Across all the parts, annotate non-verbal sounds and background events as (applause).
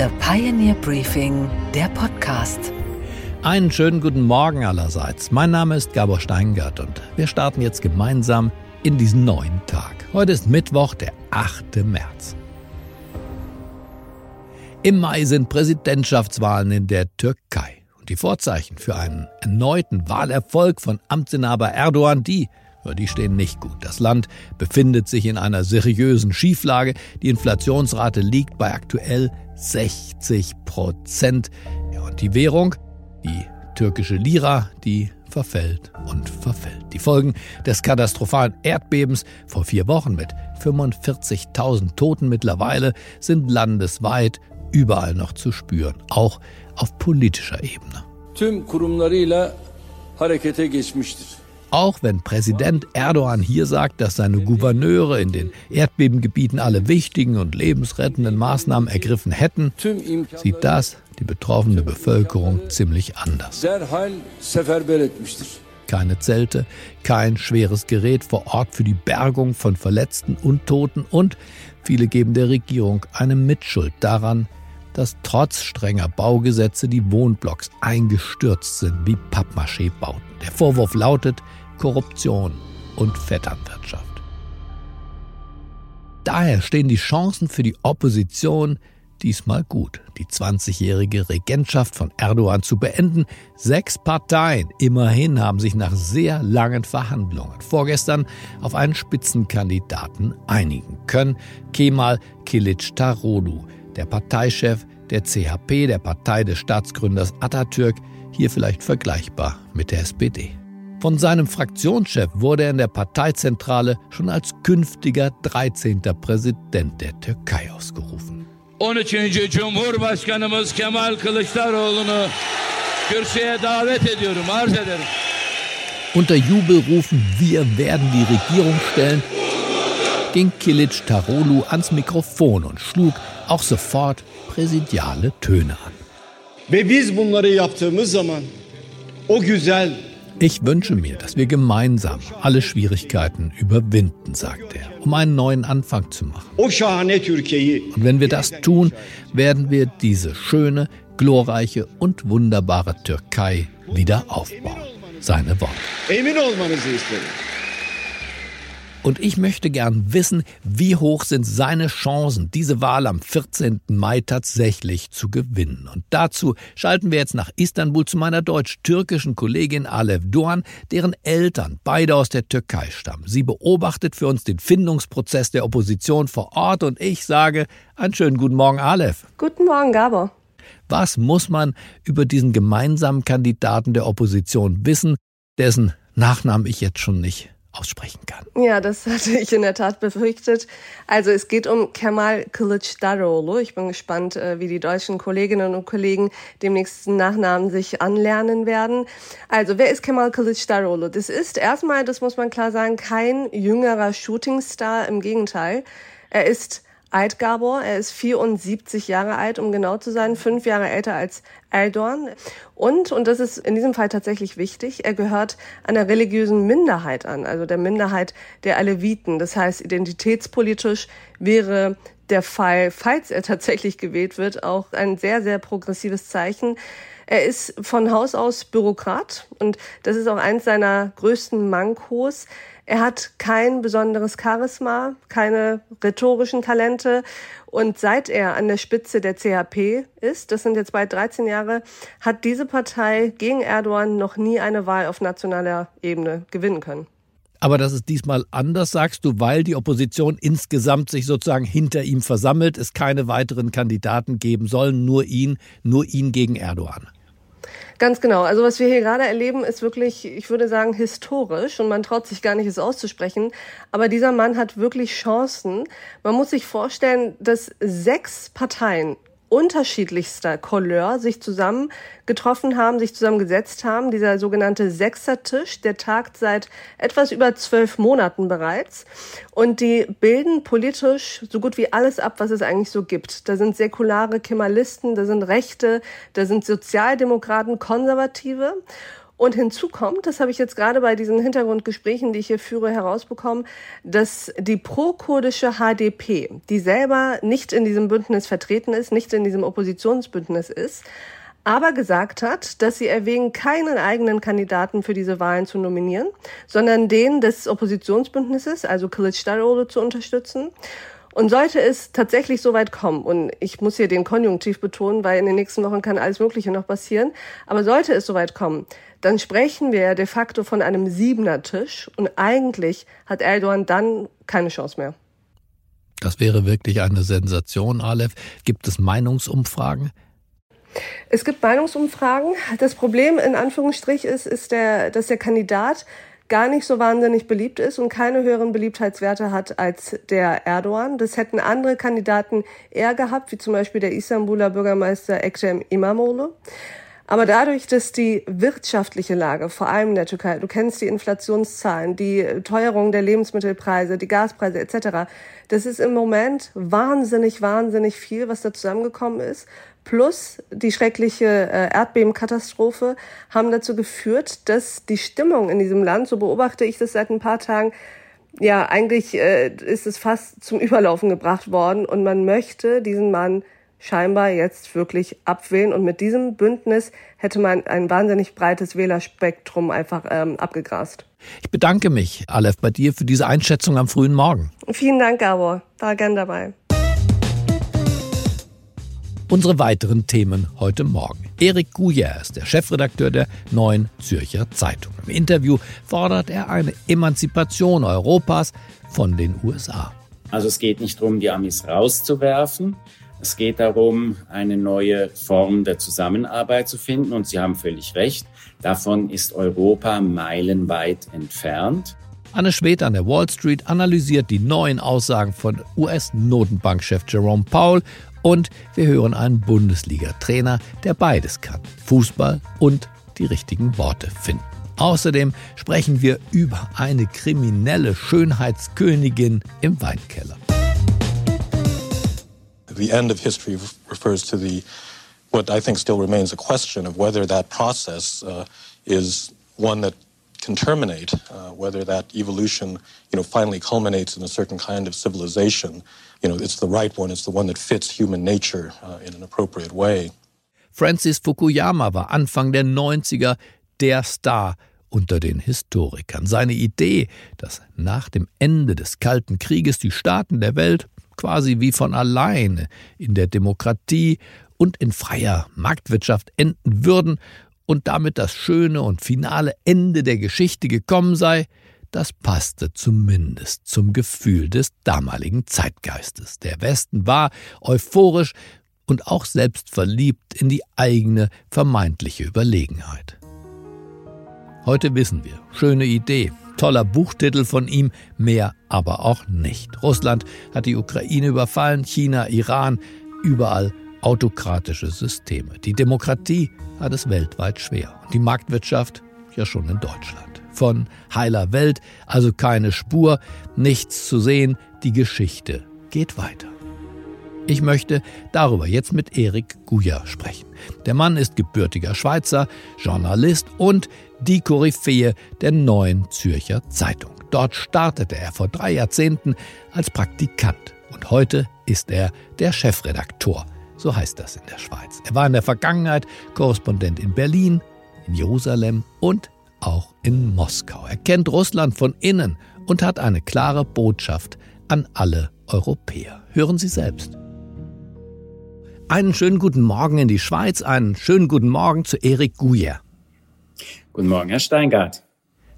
The Pioneer Briefing, der Podcast. Einen schönen guten Morgen allerseits. Mein Name ist Gabor Steingart und wir starten jetzt gemeinsam in diesen neuen Tag. Heute ist Mittwoch, der 8. März. Im Mai sind Präsidentschaftswahlen in der Türkei. Und die Vorzeichen für einen erneuten Wahlerfolg von Amtsinhaber Erdogan, die die stehen nicht gut. Das Land befindet sich in einer seriösen Schieflage. Die Inflationsrate liegt bei aktuell 60 Prozent. Ja, und die Währung, die türkische Lira, die verfällt und verfällt. Die Folgen des katastrophalen Erdbebens vor vier Wochen mit 45.000 Toten mittlerweile sind landesweit überall noch zu spüren, auch auf politischer Ebene. Tüm kurumlarıyla harekete geçmiştir. Auch wenn Präsident Erdogan hier sagt, dass seine Gouverneure in den Erdbebengebieten alle wichtigen und lebensrettenden Maßnahmen ergriffen hätten, sieht das die betroffene Bevölkerung ziemlich anders. Keine Zelte, kein schweres Gerät vor Ort für die Bergung von Verletzten und Toten und viele geben der Regierung eine Mitschuld daran, dass trotz strenger Baugesetze die Wohnblocks eingestürzt sind wie Pappmaché-Bauten. Der Vorwurf lautet Korruption und Vetternwirtschaft. Daher stehen die Chancen für die Opposition diesmal gut, die 20-jährige Regentschaft von Erdogan zu beenden. Sechs Parteien immerhin haben sich nach sehr langen Verhandlungen vorgestern auf einen Spitzenkandidaten einigen können. Kemal Kılıçdaroğlu, der Parteichef der CHP, der Partei des Staatsgründers Atatürk, hier vielleicht vergleichbar mit der SPD. Von seinem Fraktionschef wurde er in der Parteizentrale schon als künftiger 13. Präsident der Türkei ausgerufen. 13. Cumhurbaşkanımız Kemal Kılıçdaroğlu'nu kürsüye davet ediyorum, arz ederim. Unter Jubelrufen Wir werden die Regierung stellen ging Kilic Tarolu ans Mikrofon und schlug auch sofort präsidiale Töne an. Ve biz bunları yaptığımız zaman o güzel ich wünsche mir, dass wir gemeinsam alle Schwierigkeiten überwinden, sagt er, um einen neuen Anfang zu machen. Und wenn wir das tun, werden wir diese schöne, glorreiche und wunderbare Türkei wieder aufbauen. Seine Worte. Und ich möchte gern wissen, wie hoch sind seine Chancen, diese Wahl am 14. Mai tatsächlich zu gewinnen. Und dazu schalten wir jetzt nach Istanbul zu meiner deutsch-türkischen Kollegin Alev Doğan, deren Eltern beide aus der Türkei stammen. Sie beobachtet für uns den Findungsprozess der Opposition vor Ort und ich sage einen schönen guten Morgen, Alev. Guten Morgen, Gabor. Was muss man über diesen gemeinsamen Kandidaten der Opposition wissen, dessen Nachnamen ich jetzt schon nicht aussprechen kann. Ja, das hatte ich in der Tat befürchtet. Also es geht um Kemal Kılıçdaroğlu. Ich bin gespannt, äh, wie die deutschen Kolleginnen und Kollegen dem nächsten Nachnamen sich anlernen werden. Also wer ist Kemal Kılıçdaroğlu? Das ist erstmal, das muss man klar sagen, kein jüngerer Shootingstar. Im Gegenteil, er ist alt, Gabor. Er ist 74 Jahre alt, um genau zu sein, fünf Jahre älter als Erdogan. Und, und das ist in diesem Fall tatsächlich wichtig, er gehört einer religiösen Minderheit an, also der Minderheit der Aleviten. Das heißt, identitätspolitisch wäre der Fall, falls er (laughs) tatsächlich gewählt wird, auch ein sehr, sehr progressives Zeichen. Er ist von Haus aus Bürokrat und das ist auch eins seiner größten Mankos. Er hat kein besonderes Charisma, keine rhetorischen Talente und seit er an der Spitze der CHP ist, das sind jetzt bald 13 Jahre, hat diese Partei gegen Erdogan noch nie eine Wahl auf nationaler Ebene gewinnen können. Aber das ist diesmal anders, sagst du, weil die Opposition insgesamt sich sozusagen hinter ihm versammelt, es keine weiteren Kandidaten geben soll, nur ihn, nur ihn gegen Erdogan. Ganz genau. Also was wir hier gerade erleben, ist wirklich, ich würde sagen, historisch und man traut sich gar nicht, es auszusprechen. Aber dieser Mann hat wirklich Chancen. Man muss sich vorstellen, dass sechs Parteien unterschiedlichster Couleur sich zusammen getroffen haben, sich zusammengesetzt haben. Dieser sogenannte Sechsertisch, der tagt seit etwas über zwölf Monaten bereits. Und die bilden politisch so gut wie alles ab, was es eigentlich so gibt. Da sind säkulare Kemalisten, da sind Rechte, da sind Sozialdemokraten, Konservative. Und hinzu kommt, das habe ich jetzt gerade bei diesen Hintergrundgesprächen, die ich hier führe, herausbekommen, dass die pro-kurdische HDP, die selber nicht in diesem Bündnis vertreten ist, nicht in diesem Oppositionsbündnis ist, aber gesagt hat, dass sie erwägen, keinen eigenen Kandidaten für diese Wahlen zu nominieren, sondern den des Oppositionsbündnisses, also Kılıçdaroğlu, zu unterstützen. Und sollte es tatsächlich so weit kommen, und ich muss hier den Konjunktiv betonen, weil in den nächsten Wochen kann alles Mögliche noch passieren, aber sollte es so weit kommen, dann sprechen wir ja de facto von einem Siebener-Tisch und eigentlich hat Erdogan dann keine Chance mehr. Das wäre wirklich eine Sensation, Aleph. Gibt es Meinungsumfragen? Es gibt Meinungsumfragen. Das Problem in Anführungsstrich ist, ist der, dass der Kandidat gar nicht so wahnsinnig beliebt ist und keine höheren Beliebtheitswerte hat als der Erdogan. Das hätten andere Kandidaten eher gehabt, wie zum Beispiel der Istanbuler Bürgermeister Ekrem İmamoğlu. Aber dadurch, dass die wirtschaftliche Lage, vor allem in der Türkei, du kennst die Inflationszahlen, die Teuerung der Lebensmittelpreise, die Gaspreise etc., das ist im Moment wahnsinnig, wahnsinnig viel, was da zusammengekommen ist plus die schreckliche äh, Erdbebenkatastrophe haben dazu geführt, dass die Stimmung in diesem Land, so beobachte ich das seit ein paar Tagen, ja, eigentlich äh, ist es fast zum Überlaufen gebracht worden und man möchte diesen Mann scheinbar jetzt wirklich abwählen und mit diesem Bündnis hätte man ein wahnsinnig breites Wählerspektrum einfach ähm, abgegrast. Ich bedanke mich, Aleph, bei dir für diese Einschätzung am frühen Morgen. Vielen Dank, Gabor. War gern dabei. Unsere weiteren Themen heute Morgen. Erik Guyer ist der Chefredakteur der Neuen Zürcher Zeitung. Im Interview fordert er eine Emanzipation Europas von den USA. Also es geht nicht darum, die Amis rauszuwerfen. Es geht darum, eine neue Form der Zusammenarbeit zu finden. Und Sie haben völlig recht, davon ist Europa meilenweit entfernt. Anne Schwed an der Wall Street analysiert die neuen Aussagen von US-Notenbankchef Jerome Powell und wir hören einen Bundesliga-Trainer, der beides kann. Fußball und die richtigen Worte finden. Außerdem sprechen wir über eine kriminelle Schönheitskönigin im Weinkeller. The end of history refers to the what I think still remains a question of whether that process uh, is one that can terminate, uh, whether that evolution, you know, finally culminates in a certain kind of civilization. You know, it's the right one, it's the one that fits human nature uh, in an appropriate way. Francis Fukuyama war Anfang der 90er der Star unter den Historikern. Seine Idee, dass nach dem Ende des Kalten Krieges die Staaten der Welt quasi wie von alleine in der Demokratie und in freier Marktwirtschaft enden würden und damit das schöne und finale Ende der Geschichte gekommen sei, das passte zumindest zum Gefühl des damaligen Zeitgeistes. Der Westen war euphorisch und auch selbst verliebt in die eigene vermeintliche Überlegenheit. Heute wissen wir, schöne Idee, toller Buchtitel von ihm, mehr aber auch nicht. Russland hat die Ukraine überfallen, China, Iran, überall autokratische Systeme. Die Demokratie hat es weltweit schwer und die Marktwirtschaft ja schon in Deutschland. Von heiler Welt also keine Spur, nichts zu sehen, die Geschichte geht weiter. Ich möchte darüber jetzt mit Erik Guya sprechen. Der Mann ist gebürtiger Schweizer, Journalist und die Koryphäe der neuen Zürcher Zeitung. Dort startete er vor drei Jahrzehnten als Praktikant und heute ist er der Chefredaktor so heißt das in der Schweiz. Er war in der Vergangenheit Korrespondent in Berlin, in Jerusalem und auch in Moskau. Er kennt Russland von innen und hat eine klare Botschaft an alle Europäer. Hören Sie selbst. Einen schönen guten Morgen in die Schweiz, einen schönen guten Morgen zu Erik Guyer. Guten Morgen, Herr Steingart.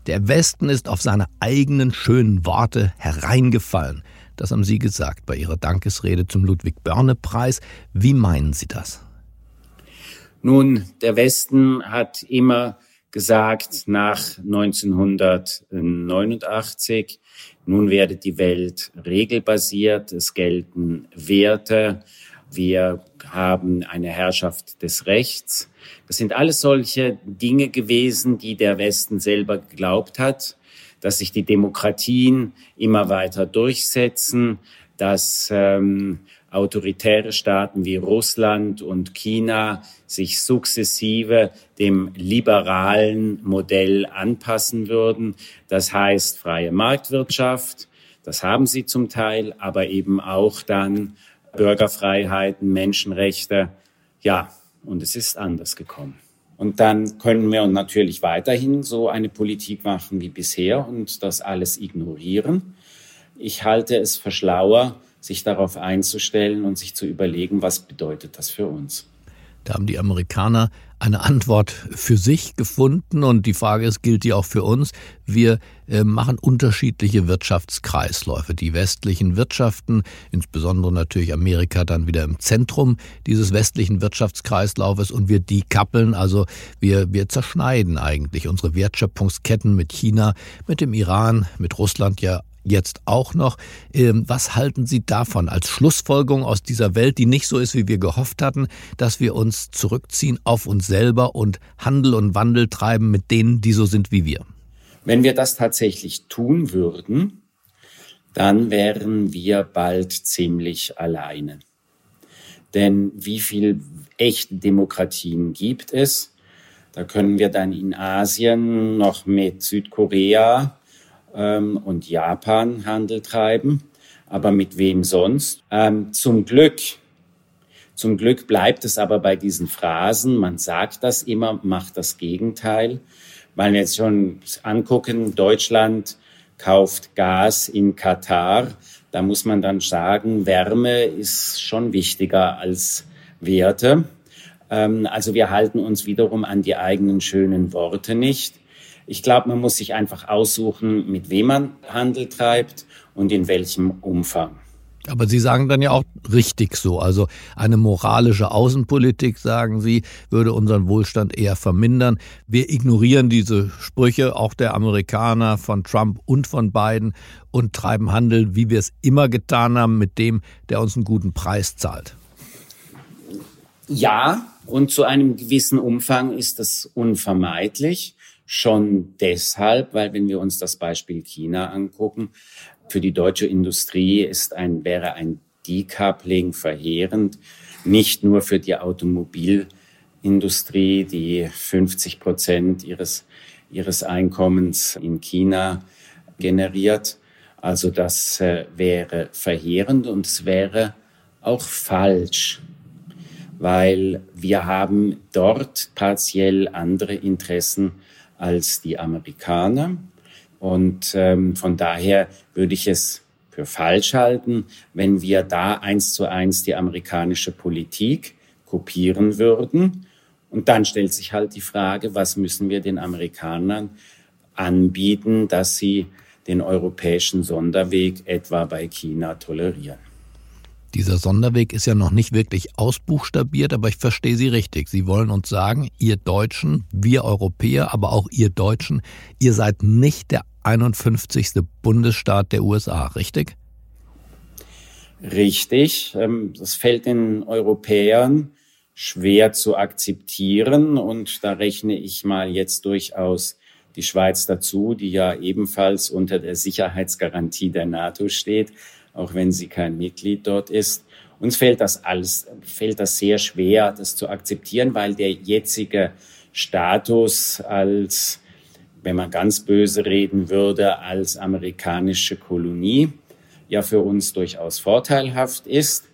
Der Westen ist auf seine eigenen schönen Worte hereingefallen. Das haben Sie gesagt bei Ihrer Dankesrede zum Ludwig-Börne-Preis. Wie meinen Sie das? Nun, der Westen hat immer gesagt, nach 1989, nun werde die Welt regelbasiert, es gelten Werte, wir haben eine Herrschaft des Rechts. Das sind alles solche Dinge gewesen, die der Westen selber geglaubt hat dass sich die Demokratien immer weiter durchsetzen, dass ähm, autoritäre Staaten wie Russland und China sich sukzessive dem liberalen Modell anpassen würden. Das heißt freie Marktwirtschaft, das haben sie zum Teil, aber eben auch dann Bürgerfreiheiten, Menschenrechte. Ja, und es ist anders gekommen. Und dann können wir natürlich weiterhin so eine Politik machen wie bisher und das alles ignorieren. Ich halte es für schlauer, sich darauf einzustellen und sich zu überlegen, was bedeutet das für uns. Da haben die Amerikaner eine Antwort für sich gefunden und die Frage ist, gilt die auch für uns? Wir äh, machen unterschiedliche Wirtschaftskreisläufe. Die westlichen Wirtschaften, insbesondere natürlich Amerika dann wieder im Zentrum dieses westlichen Wirtschaftskreislaufes und wir dekappeln, also wir, wir zerschneiden eigentlich unsere Wertschöpfungsketten mit China, mit dem Iran, mit Russland ja jetzt auch noch. Ähm, was halten Sie davon als Schlussfolgerung aus dieser Welt, die nicht so ist, wie wir gehofft hatten, dass wir uns zurückziehen auf uns selber und Handel und Wandel treiben mit denen, die so sind wie wir? Wenn wir das tatsächlich tun würden, dann wären wir bald ziemlich alleine. Denn wie viel echte Demokratien gibt es? Da können wir dann in Asien noch mit Südkorea ähm, und Japan Handel treiben. Aber mit wem sonst? Ähm, zum Glück, zum Glück bleibt es aber bei diesen Phrasen. Man sagt das immer, macht das Gegenteil. Weil jetzt schon angucken, Deutschland kauft Gas in Katar. Da muss man dann sagen, Wärme ist schon wichtiger als Werte. Ähm, also wir halten uns wiederum an die eigenen schönen Worte nicht. Ich glaube, man muss sich einfach aussuchen, mit wem man Handel treibt und in welchem Umfang. Aber Sie sagen dann ja auch richtig so. Also eine moralische Außenpolitik, sagen Sie, würde unseren Wohlstand eher vermindern. Wir ignorieren diese Sprüche auch der Amerikaner von Trump und von Biden und treiben Handel, wie wir es immer getan haben, mit dem, der uns einen guten Preis zahlt. Ja, und zu einem gewissen Umfang ist das unvermeidlich. Schon deshalb, weil wenn wir uns das Beispiel China angucken, für die deutsche Industrie ist ein, wäre ein Decoupling verheerend, nicht nur für die Automobilindustrie, die 50 Prozent ihres, ihres Einkommens in China generiert. Also das äh, wäre verheerend und es wäre auch falsch, weil wir haben dort partiell andere Interessen als die Amerikaner. Und ähm, von daher würde ich es für falsch halten, wenn wir da eins zu eins die amerikanische Politik kopieren würden. Und dann stellt sich halt die Frage, was müssen wir den Amerikanern anbieten, dass sie den europäischen Sonderweg etwa bei China tolerieren. Dieser Sonderweg ist ja noch nicht wirklich ausbuchstabiert, aber ich verstehe Sie richtig. Sie wollen uns sagen, ihr Deutschen, wir Europäer, aber auch ihr Deutschen, ihr seid nicht der 51. Bundesstaat der USA, richtig? Richtig. Ähm, das fällt den Europäern schwer zu akzeptieren und da rechne ich mal jetzt durchaus die Schweiz dazu, die ja ebenfalls unter der Sicherheitsgarantie der NATO steht auch wenn sie kein Mitglied dort ist. Uns fällt das alles, fällt das sehr schwer, das zu akzeptieren, weil der jetzige Status als, wenn man ganz böse reden würde, als amerikanische Kolonie ja für uns durchaus vorteilhaft ist.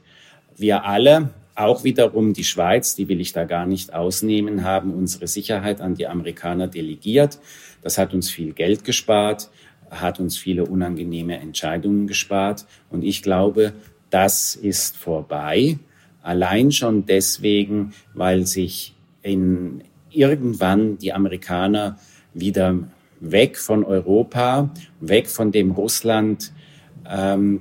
Wir alle, auch wiederum die Schweiz, die will ich da gar nicht ausnehmen, haben unsere Sicherheit an die Amerikaner delegiert. Das hat uns viel Geld gespart hat uns viele unangenehme Entscheidungen gespart. Und ich glaube, das ist vorbei. Allein schon deswegen, weil sich in irgendwann die Amerikaner wieder weg von Europa, weg von dem Russlandkrieg, ähm,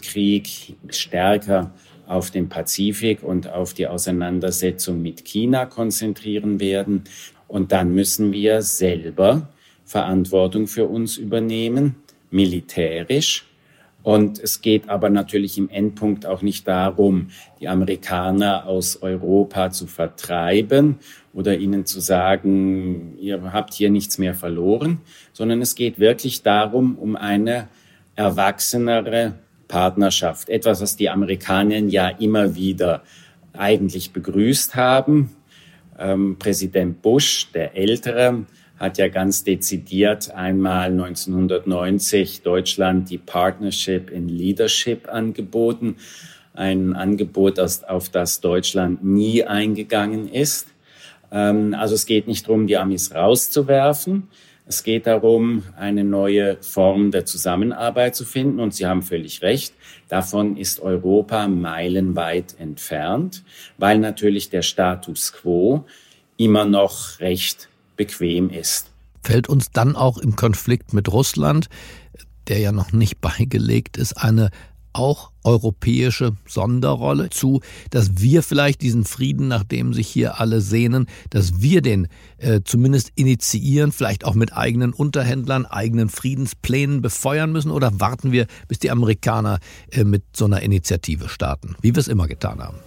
stärker auf den Pazifik und auf die Auseinandersetzung mit China konzentrieren werden. Und dann müssen wir selber Verantwortung für uns übernehmen militärisch. Und es geht aber natürlich im Endpunkt auch nicht darum, die Amerikaner aus Europa zu vertreiben oder ihnen zu sagen, ihr habt hier nichts mehr verloren, sondern es geht wirklich darum, um eine erwachsenere Partnerschaft. Etwas, was die Amerikaner ja immer wieder eigentlich begrüßt haben. Ähm, Präsident Bush, der Ältere, hat ja ganz dezidiert einmal 1990 Deutschland die Partnership in Leadership angeboten. Ein Angebot, auf das Deutschland nie eingegangen ist. Ähm, also es geht nicht darum, die Amis rauszuwerfen. Es geht darum, eine neue Form der Zusammenarbeit zu finden. Und Sie haben völlig recht. Davon ist Europa meilenweit entfernt, weil natürlich der Status quo immer noch recht bequem ist. Fällt uns dann auch im Konflikt mit Russland, der ja noch nicht (laughs) beigelegt ist, eine auch europäische Sonderrolle zu, dass wir vielleicht diesen Frieden, nach dem sich hier alle sehnen, dass wir den äh, zumindest initiieren, vielleicht auch mit eigenen Unterhändlern, eigenen Friedensplänen befeuern müssen oder warten wir, bis die Amerikaner äh, mit so einer Initiative starten, wie wir es immer getan haben?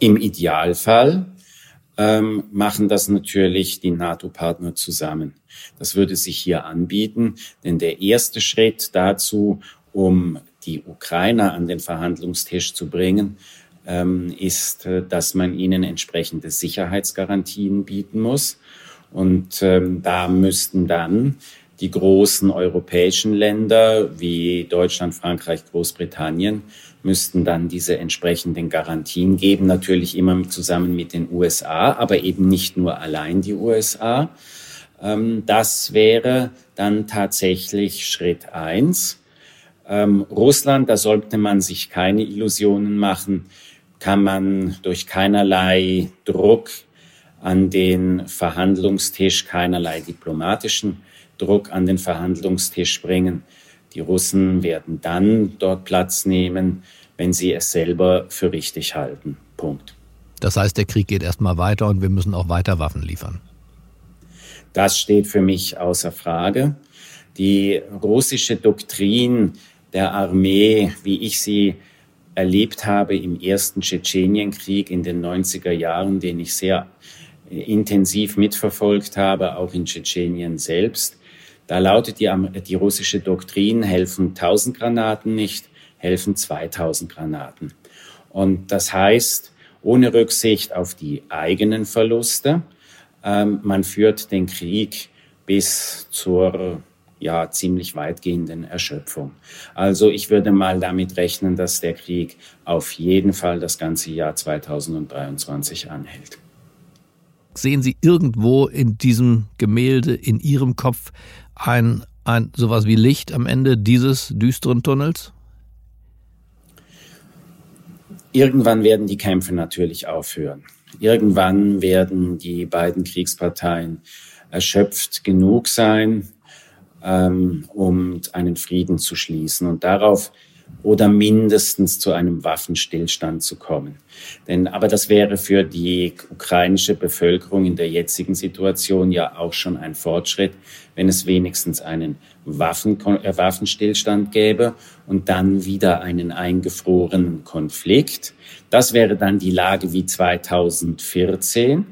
Im Idealfall ähm, machen das natürlich die NATO-Partner zusammen. Das würde sich hier anbieten, denn der erste Schritt dazu, um die Ukrainer an den Verhandlungstisch zu bringen, ähm, ist, äh, dass man ihnen entsprechende Sicherheitsgarantien bieten muss. Und ähm, da müssten dann die großen europäischen Länder wie Deutschland, Frankreich, Großbritannien müssten dann diese entsprechenden Garantien geben, natürlich immer zusammen mit den USA, aber eben nicht nur allein die USA. Ähm, das wäre dann tatsächlich Schritt eins. Ähm, Russland, da sollte man sich keine Illusionen machen, kann man durch keinerlei Druck an den Verhandlungstisch, keinerlei diplomatischen Druck an den Verhandlungstisch bringen. Die Russen werden dann dort Platz nehmen, wenn sie es selber für richtig halten. Punkt. Das heißt, der Krieg geht erstmal weiter und wir müssen auch weiter Waffen liefern. Das steht für mich außer Frage. Die russische Doktrin der Armee, wie ich sie erlebt habe im ersten Tschetschenienkrieg in den 90er Jahren, den ich sehr intensiv mitverfolgt habe, auch in Tschetschenien selbst. Da lautet die, die russische Doktrin, helfen 1000 Granaten nicht, helfen 2000 Granaten. Und das heißt, ohne Rücksicht auf die eigenen Verluste, ähm, man führt den Krieg bis zur ja ziemlich weitgehenden Erschöpfung. Also ich würde mal damit rechnen, dass der Krieg auf jeden Fall das ganze Jahr 2023 anhält. Sehen Sie irgendwo in diesem Gemälde, in Ihrem Kopf, ein, ein sowas wie Licht am Ende dieses düsteren Tunnels? Irgendwann werden die Kämpfe natürlich aufhören. Irgendwann werden die beiden Kriegsparteien erschöpft genug sein, ähm, um einen Frieden zu schließen. Und darauf oder mindestens zu einem Waffenstillstand zu kommen. Denn, aber das wäre für die ukrainische Bevölkerung in der jetzigen Situation ja auch schon ein Fortschritt, wenn es wenigstens einen Waffen, äh, Waffenstillstand gäbe und dann wieder einen eingefrorenen Konflikt. Das wäre dann die Lage wie 2014.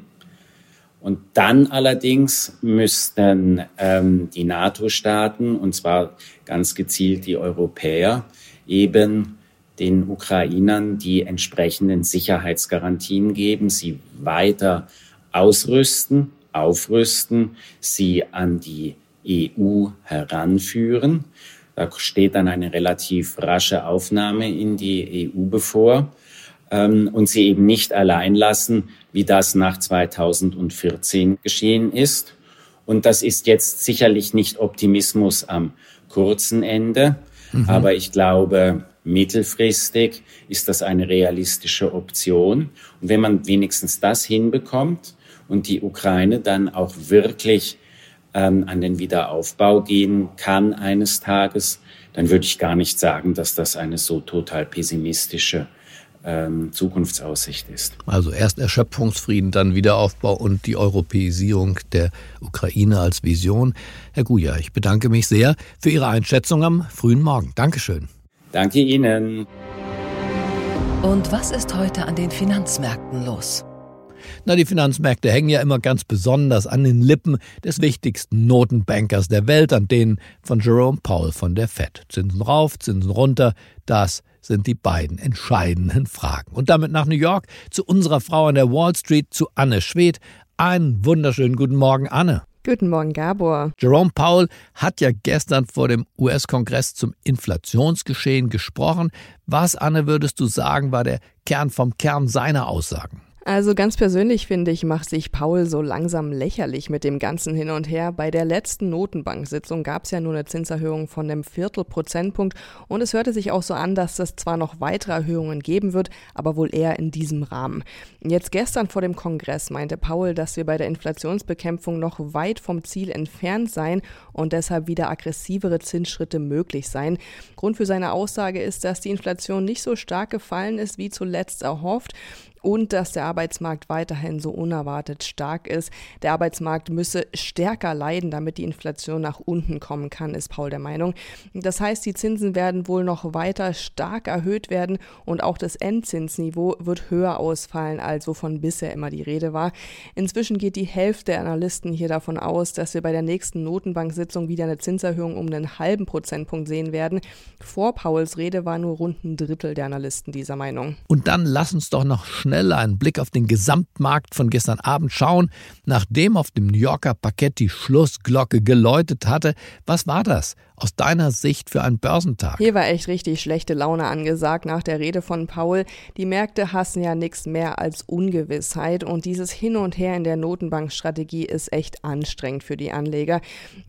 Und dann allerdings müssten ähm, die NATO-Staaten, und zwar ganz gezielt die Europäer, eben den Ukrainern die entsprechenden Sicherheitsgarantien geben, sie weiter ausrüsten, aufrüsten, sie an die EU heranführen. Da steht dann eine relativ rasche Aufnahme in die EU bevor ähm, und sie eben nicht allein lassen, wie das nach 2014 geschehen ist. Und das ist jetzt sicherlich nicht Optimismus am kurzen Ende, Mhm. Aber ich glaube, mittelfristig ist das eine realistische Option. Und wenn man wenigstens das hinbekommt und die Ukraine dann auch wirklich ähm, an den Wiederaufbau gehen kann eines Tages, dann würde ich gar nicht sagen, dass das eine so total pessimistische ähm, Zukunftsaussicht ist. Also erst Erschöpfungsfrieden, dann Wiederaufbau und die Europäisierung der Ukraine als Vision. Herr Guja, ich bedanke mich sehr für Ihre Einschätzung am frühen Morgen. Dankeschön. Danke Ihnen. Und was ist heute an den Finanzmärkten los? Na, die Finanzmärkte hängen ja immer ganz besonders an den Lippen des wichtigsten Notenbankers der Welt, an denen von Jerome Powell von der Fed. Zinsen rauf, Zinsen runter, das sind die beiden entscheidenden Fragen. Und damit nach New York zu unserer Frau an der Wall Street, zu Anne Schwedt. Einen wunderschönen guten Morgen, Anne. Guten Morgen, Gabor. Jerome Powell hat ja gestern vor dem US-Kongress zum Inflationsgeschehen gesprochen. Was, Anne, würdest du sagen, war der Kern vom Kern seiner Aussagen? Also ganz persönlich finde ich, macht sich Paul so langsam lächerlich mit dem ganzen Hin und Her. Bei der letzten Notenbank-Sitzung gab es ja nur eine Zinserhöhung von einem Viertelprozentpunkt und es hörte sich auch so an, dass es zwar noch weitere Erhöhungen geben wird, aber wohl eher in diesem Rahmen. Jetzt gestern vor dem Kongress meinte Paul, dass wir bei der Inflationsbekämpfung noch weit vom Ziel entfernt seien und deshalb wieder aggressivere Zinsschritte möglich seien. Grund für seine Aussage ist, dass die Inflation nicht so stark gefallen ist wie zuletzt erhofft und dass der Arbeitsmarkt weiterhin so unerwartet stark ist. Der Arbeitsmarkt müsse stärker leiden, damit die Inflation nach unten kommen kann, ist Paul der Meinung. Das heißt, die Zinsen werden wohl noch weiter stark erhöht werden und auch das Endzinsniveau wird höher ausfallen, als wovon bisher immer die Rede war. Inzwischen geht die Hälfte der Analysten hier davon aus, dass wir bei der nächsten Notenbank-Sitzung wieder eine Zinserhöhung um einen halben Prozentpunkt sehen werden. Vor Pauls Rede war nur rund ein Drittel der Analysten dieser Meinung. Und dann lass uns doch noch schnell schnell einen Blick auf den Gesamtmarkt von gestern Abend schauen, nachdem auf dem New Yorker Parkett die Schlussglocke geläutet hatte. Was war das? Aus deiner Sicht für einen Börsentag? Hier war echt richtig schlechte Laune angesagt nach der Rede von Paul. Die Märkte hassen ja nichts mehr als Ungewissheit und dieses Hin und Her in der Notenbankstrategie ist echt anstrengend für die Anleger.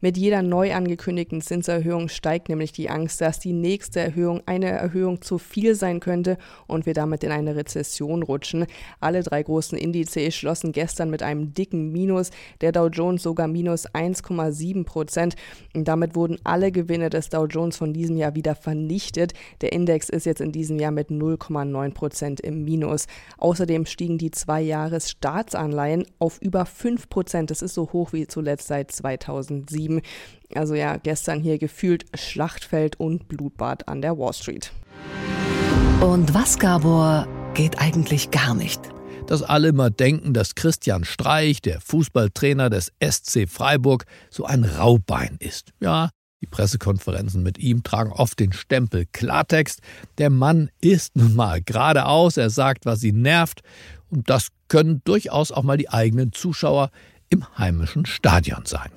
Mit jeder neu angekündigten Zinserhöhung steigt nämlich die Angst, dass die nächste Erhöhung eine Erhöhung zu viel sein könnte und wir damit in eine Rezession rutschen. Alle drei großen Indizes schlossen gestern mit einem dicken Minus, der Dow Jones sogar minus 1,7 Prozent. Damit wurden alle Gewinne des Dow Jones von diesem Jahr wieder vernichtet. Der Index ist jetzt in diesem Jahr mit 0,9 Prozent im Minus. Außerdem stiegen die Zwei-Jahres-Staatsanleihen auf über 5 Prozent. Das ist so hoch wie zuletzt seit 2007. Also ja, gestern hier gefühlt Schlachtfeld und Blutbad an der Wall Street. Und was, Gabor, geht eigentlich gar nicht? dass alle immer denken, dass Christian Streich, der Fußballtrainer des SC Freiburg, so ein Raubein ist. Ja, die Pressekonferenzen mit ihm tragen oft den Stempel Klartext. Der Mann ist nun mal geradeaus, er sagt, was ihn nervt. Und das können durchaus auch mal die eigenen Zuschauer im heimischen Stadion sagen.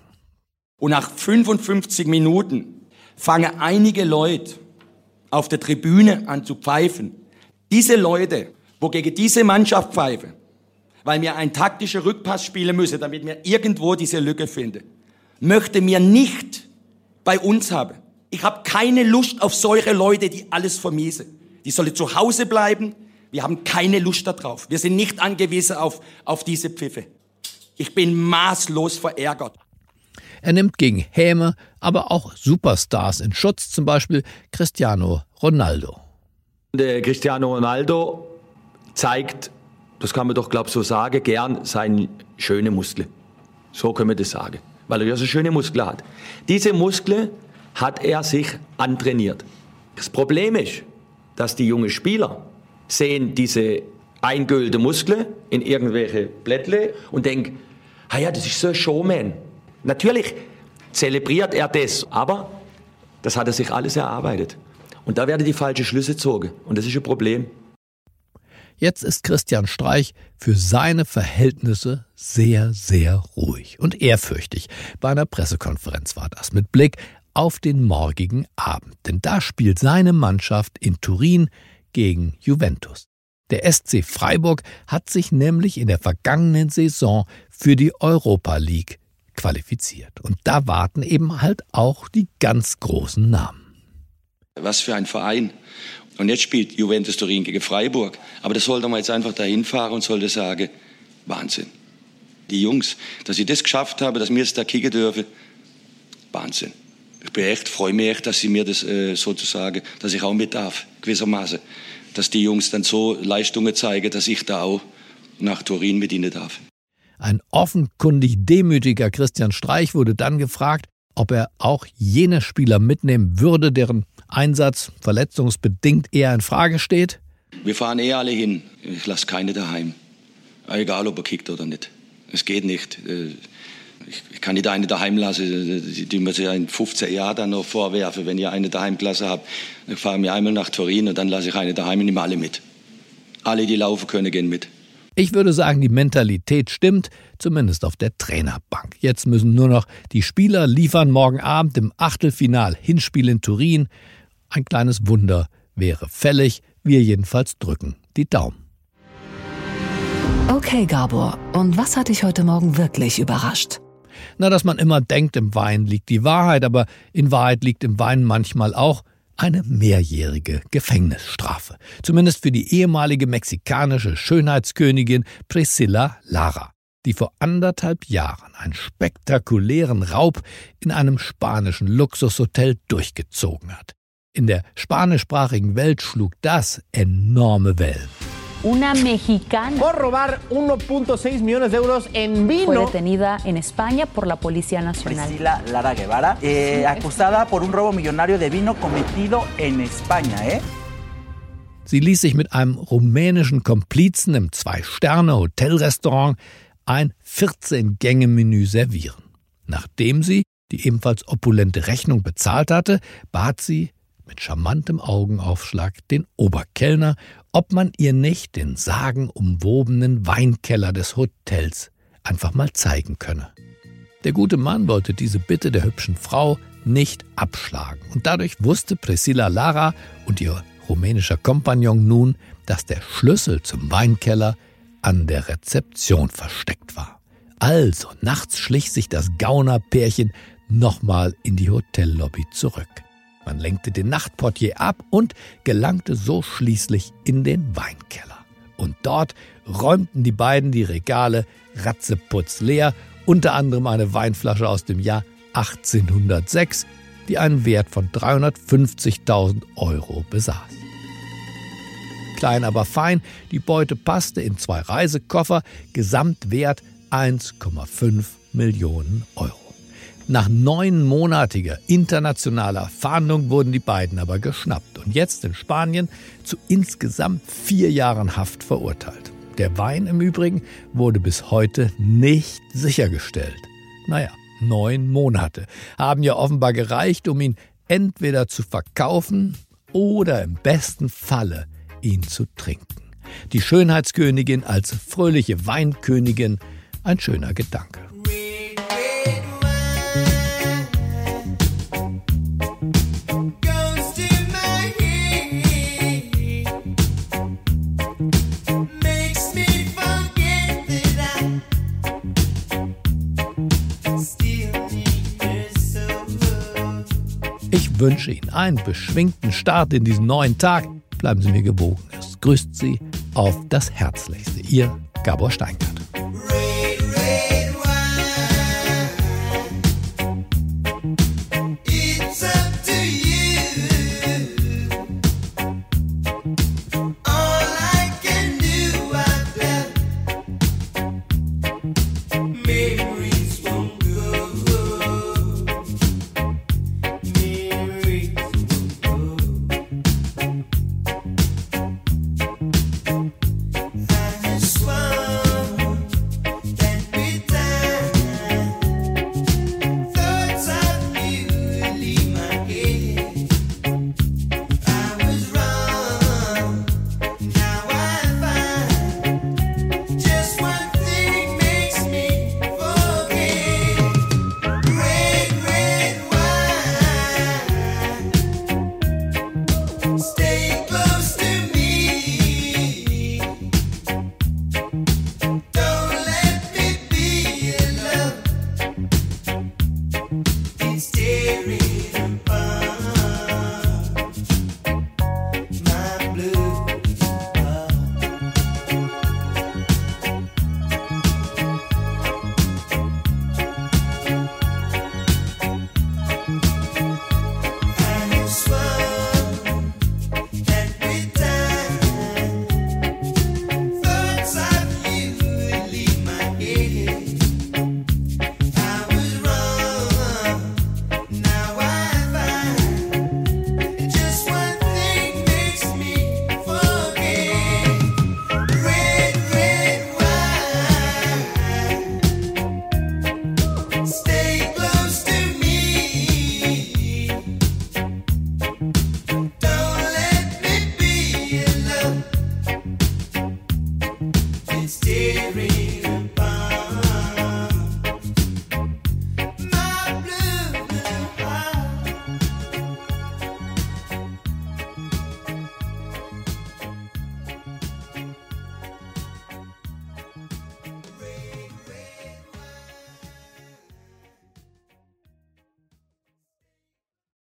Und nach 55 Minuten fangen einige Leute auf der Tribüne an zu pfeifen. Diese Leute, wo gegen diese Mannschaft pfeifen, weil wir einen taktischen Rückpass spielen müssen, damit wir irgendwo diese Lücke finden, möchte mir nicht bei uns habe. Ich habe keine Lust auf solche Leute, die alles vermiesen. Die sollen zu Hause bleiben. Wir haben keine Lust darauf. Wir sind nicht angewiesen auf, auf diese Pfiffe. Ich bin maßlos verärgert. Er nimmt gegen Häme, aber auch Superstars in Schutz, zum Beispiel Cristiano Ronaldo. Der Cristiano Ronaldo zeigt, das kann man doch, glaube ich, so sagen, gern seine schöne Muskeln. So können wir das sagen weil er ja so schöne Muskeln hat. Diese Muskeln hat er sich antrainiert. Das Problem ist, dass die jungen Spieler sehen diese eingölte Muskeln in irgendwelche Blättle und denken, ah ja, das ist so ein Showman. Natürlich zelebriert er das, aber das hat er sich alles erarbeitet. Und da werden die falschen Schlüsse gezogen. Und das ist ein Problem. Jetzt ist Christian Streich für seine Verhältnisse sehr, sehr ruhig und ehrfürchtig. Bei einer Pressekonferenz war das mit Blick auf den morgigen Abend. Denn da spielt seine Mannschaft in Turin gegen Juventus. Der SC Freiburg hat sich nämlich in der vergangenen Saison für die Europa League qualifiziert. Und da warten eben halt auch die ganz großen Namen. Was für ein Verein. Und jetzt spielt Juventus Turin gegen Freiburg. Aber das sollte man jetzt einfach dahin fahren und sollte sagen, Wahnsinn. Die Jungs, dass ich das geschafft habe, dass wir es da kicken dürfen, Wahnsinn. Ich bin echt, freue mich echt, dass sie mir das äh, sozusagen, dass ich auch mit darf, gewissermaßen. Dass die Jungs dann so Leistungen zeigen, dass ich da auch nach Turin mit ihnen darf. Ein offenkundig demütiger Christian Streich wurde dann gefragt, ob er auch jene Spieler mitnehmen würde, deren Einsatz verletzungsbedingt eher in Frage steht? Wir fahren eh alle hin. Ich lasse keine daheim. Egal, ob er kickt oder nicht. Es geht nicht. Äh, ich kann nicht eine daheim lassen, die mir ja in 15 Jahren dann noch vorwerfen, wenn ihr eine Daheimklasse habt. Dann fahren wir einmal nach Turin und dann lasse ich eine daheim und nehme alle mit. Alle, die laufen können, gehen mit. Ich würde sagen, die Mentalität stimmt, zumindest auf der Trainerbank. Jetzt müssen nur noch die Spieler liefern morgen Abend im Achtelfinal Hinspiel in Turin. Ein kleines Wunder wäre fällig. Wir jedenfalls drücken die Daumen. Okay, Gabor, und was hat dich heute Morgen wirklich überrascht? Na, dass man immer denkt, im Wein liegt die Wahrheit, aber in Wahrheit liegt im Wein manchmal auch eine mehrjährige Gefängnisstrafe. Zumindest für die ehemalige mexikanische Schönheitskönigin Priscilla Lara, die vor anderthalb Jahren einen spektakulären Raub in einem spanischen Luxushotel durchgezogen hat. In der spanischsprachigen Welt schlug das enorme Wellen. Una mexicana por robar 1.6 millones de euros en vino. fue detenida en España por la Policía Nacional. Priscila Lara Guevara, eh, acusada por un robo millonario de vino cometido en España, ¿eh? Sie ließ sich mit einem rumänischen Komplizen im Zwei-Sterne-Hotelrestaurant ein 14-Gänge-Menü servieren. Nachdem sie die ebenfalls opulente Rechnung bezahlt hatte, bat sie mit charmantem Augenaufschlag den Oberkellner, ob man ihr nicht den sagenumwobenen Weinkeller des Hotels einfach mal zeigen könne. Der gute Mann wollte diese Bitte der hübschen Frau nicht abschlagen und dadurch wusste Priscilla Lara und ihr rumänischer Kompagnon nun, dass der Schlüssel zum Weinkeller an der Rezeption versteckt war. Also nachts schlich sich das Gaunerpärchen nochmal in die Hotellobby zurück. Man lenkte den Nachtportier ab und gelangte so schließlich in den Weinkeller. Und dort räumten die beiden die Regale ratzeputz leer, unter anderem eine Weinflasche aus dem Jahr 1806, die einen Wert von 350.000 Euro besaß. Klein aber fein, die Beute passte in zwei Reisekoffer, Gesamtwert 1,5 Millionen Euro. Nach neunmonatiger internationaler Fahndung wurden die beiden aber geschnappt und jetzt in Spanien zu insgesamt vier Jahren Haft verurteilt. Der Wein im Übrigen wurde bis heute nicht sichergestellt. Naja, neun Monate haben ja offenbar gereicht, um ihn entweder zu verkaufen oder im besten Falle ihn zu trinken. Die Schönheitskönigin als fröhliche Weinkönigin, ein schöner Gedanke. Wünsche Ihnen einen beschwingten Start in diesen neuen Tag. Bleiben Sie mir gewogen. Es grüßt Sie auf das Herzlichste. Ihr Gabor Steingart.